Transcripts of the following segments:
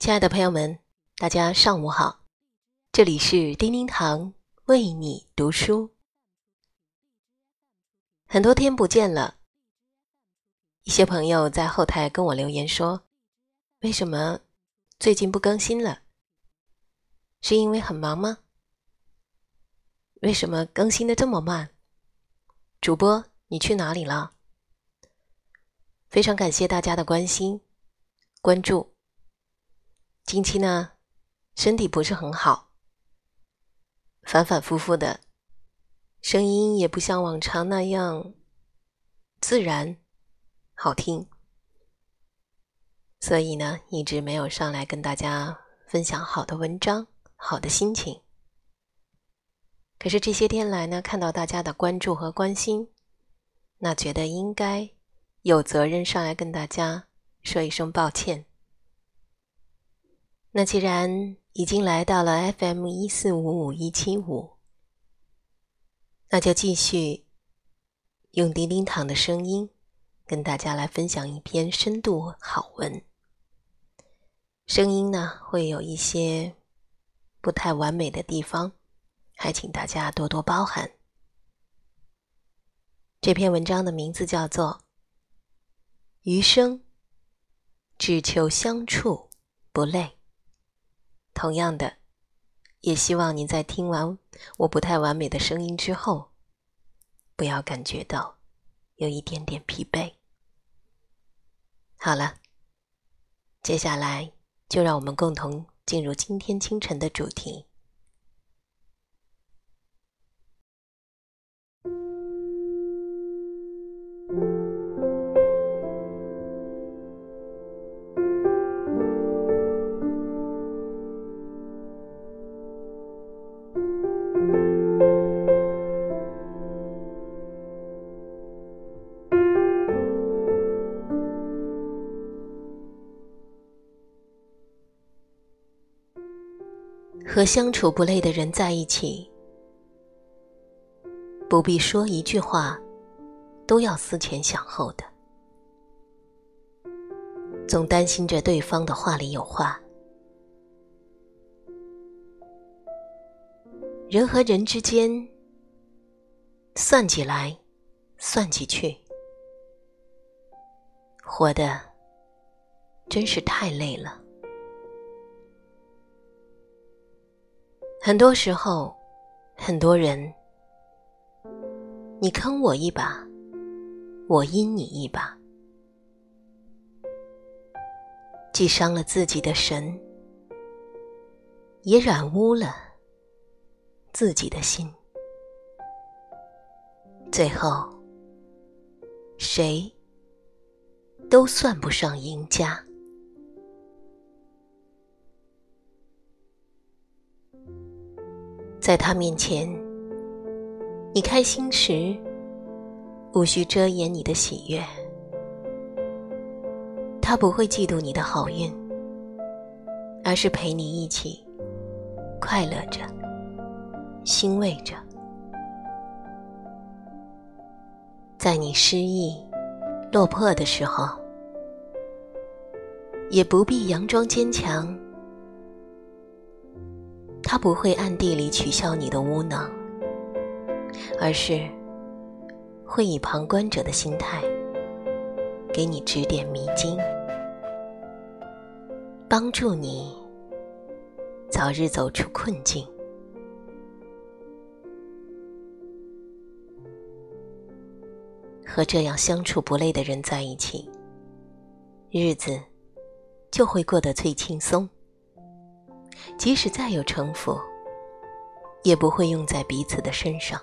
亲爱的朋友们，大家上午好，这里是叮叮堂为你读书。很多天不见了，一些朋友在后台跟我留言说：“为什么最近不更新了？是因为很忙吗？为什么更新的这么慢？主播你去哪里了？”非常感谢大家的关心、关注。近期呢，身体不是很好，反反复复的，声音也不像往常那样自然好听，所以呢，一直没有上来跟大家分享好的文章、好的心情。可是这些天来呢，看到大家的关注和关心，那觉得应该有责任上来跟大家说一声抱歉。那既然已经来到了 FM 一四五五一七五，那就继续用叮叮堂的声音跟大家来分享一篇深度好文。声音呢会有一些不太完美的地方，还请大家多多包涵。这篇文章的名字叫做《余生只求相处不累》。同样的，也希望你在听完我不太完美的声音之后，不要感觉到有一点点疲惫。好了，接下来就让我们共同进入今天清晨的主题。和相处不累的人在一起，不必说一句话，都要思前想后的，总担心着对方的话里有话。人和人之间，算计来，算计去，活的真是太累了。很多时候，很多人，你坑我一把，我阴你一把，既伤了自己的神，也染污了自己的心，最后，谁都算不上赢家。在他面前，你开心时，无需遮掩你的喜悦。他不会嫉妒你的好运，而是陪你一起快乐着、欣慰着。在你失意、落魄的时候，也不必佯装坚强。他不会暗地里取笑你的无能，而是会以旁观者的心态给你指点迷津，帮助你早日走出困境。和这样相处不累的人在一起，日子就会过得最轻松。即使再有城府，也不会用在彼此的身上。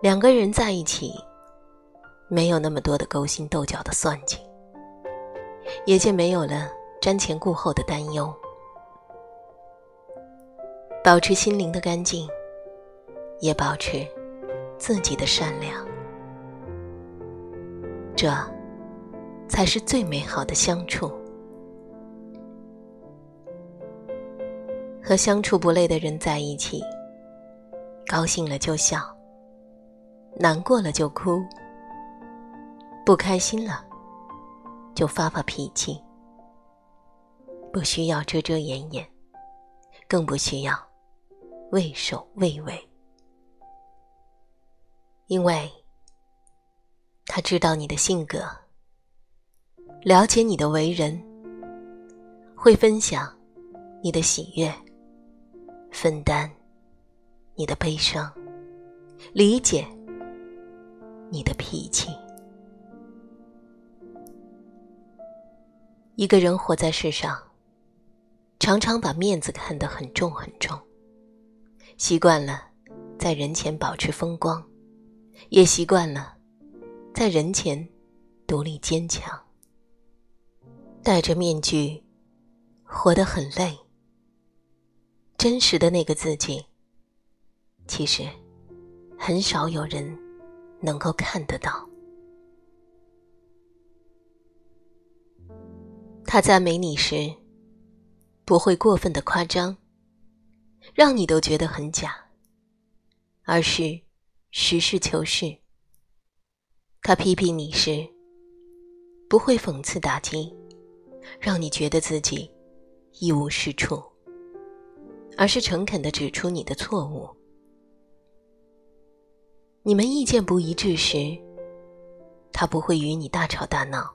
两个人在一起，没有那么多的勾心斗角的算计，也就没有了瞻前顾后的担忧。保持心灵的干净，也保持自己的善良，这才是最美好的相处。和相处不累的人在一起，高兴了就笑，难过了就哭，不开心了就发发脾气，不需要遮遮掩掩，更不需要畏首畏尾，因为他知道你的性格，了解你的为人，会分享你的喜悦，分担你的悲伤，理解你的脾气。一个人活在世上，常常把面子看得很重很重，习惯了在人前保持风光，也习惯了在人前独立坚强，戴着面具活得很累。真实的那个自己，其实很少有人能够看得到。他赞美你时，不会过分的夸张，让你都觉得很假，而是实事求是。他批评你时，不会讽刺打击，让你觉得自己一无是处，而是诚恳的指出你的错误。你们意见不一致时，他不会与你大吵大闹，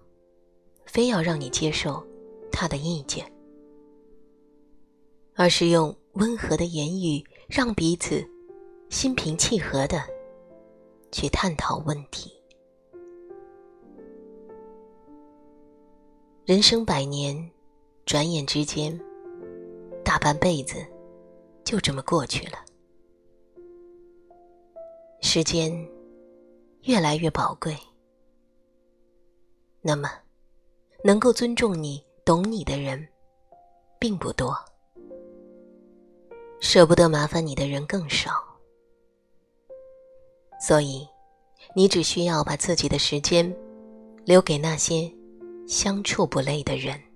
非要让你接受。他的意见，而是用温和的言语让彼此心平气和的去探讨问题。人生百年，转眼之间，大半辈子就这么过去了。时间越来越宝贵，那么能够尊重你。懂你的人并不多，舍不得麻烦你的人更少，所以你只需要把自己的时间留给那些相处不累的人。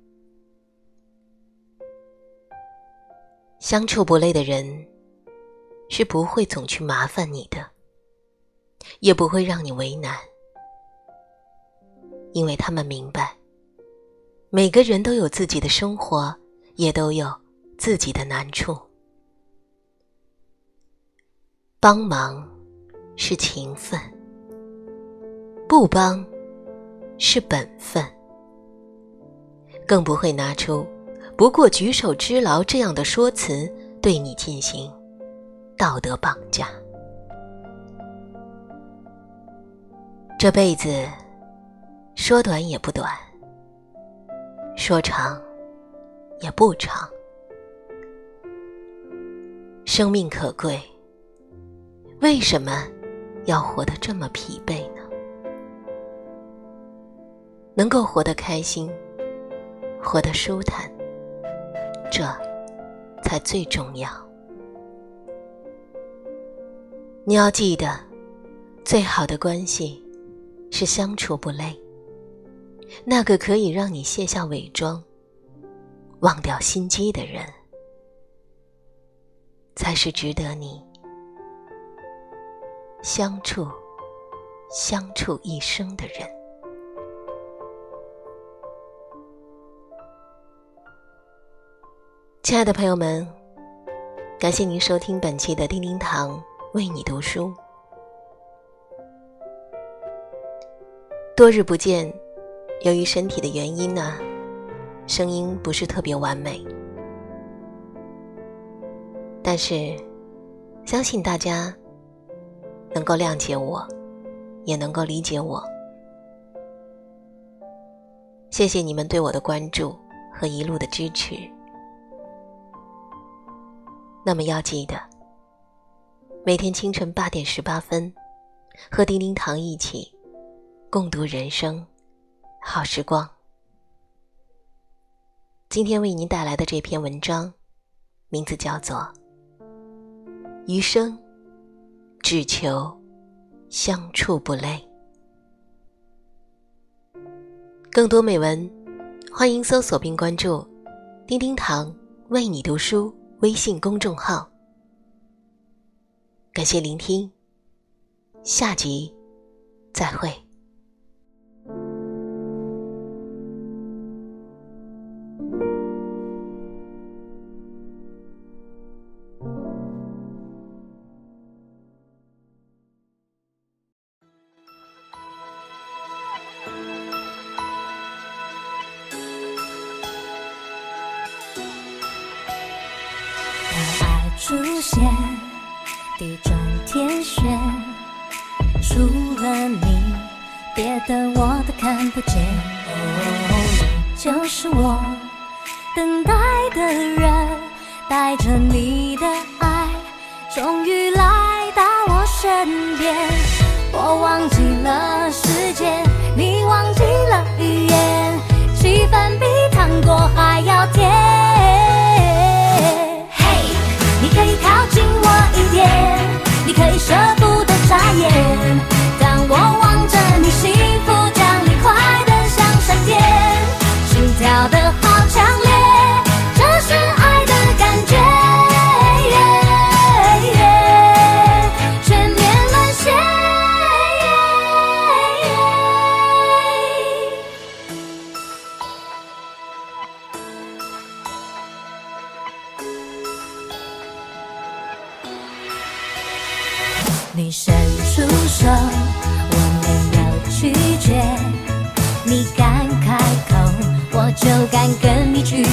相处不累的人是不会总去麻烦你的，也不会让你为难，因为他们明白。每个人都有自己的生活，也都有自己的难处。帮忙是情分，不帮是本分，更不会拿出“不过举手之劳”这样的说辞对你进行道德绑架。这辈子说短也不短。说长，也不长。生命可贵，为什么要活得这么疲惫呢？能够活得开心，活得舒坦，这才最重要。你要记得，最好的关系是相处不累。那个可以让你卸下伪装、忘掉心机的人，才是值得你相处、相处一生的人。亲爱的朋友们，感谢您收听本期的叮叮堂为你读书。多日不见。由于身体的原因呢，声音不是特别完美，但是相信大家能够谅解我，也能够理解我。谢谢你们对我的关注和一路的支持。那么要记得，每天清晨八点十八分，和丁丁糖一起共读人生。好时光。今天为您带来的这篇文章，名字叫做《余生只求相处不累》。更多美文，欢迎搜索并关注“丁丁糖为你读书”微信公众号。感谢聆听，下集再会。出现，地转天旋，除了你，别的我都看不见。你就是我等待的人，带着你的爱，终于来到我身边。我忘记了时间，你忘记了语言，气氛比糖果还要甜。会舍不得眨眼。就敢跟你去。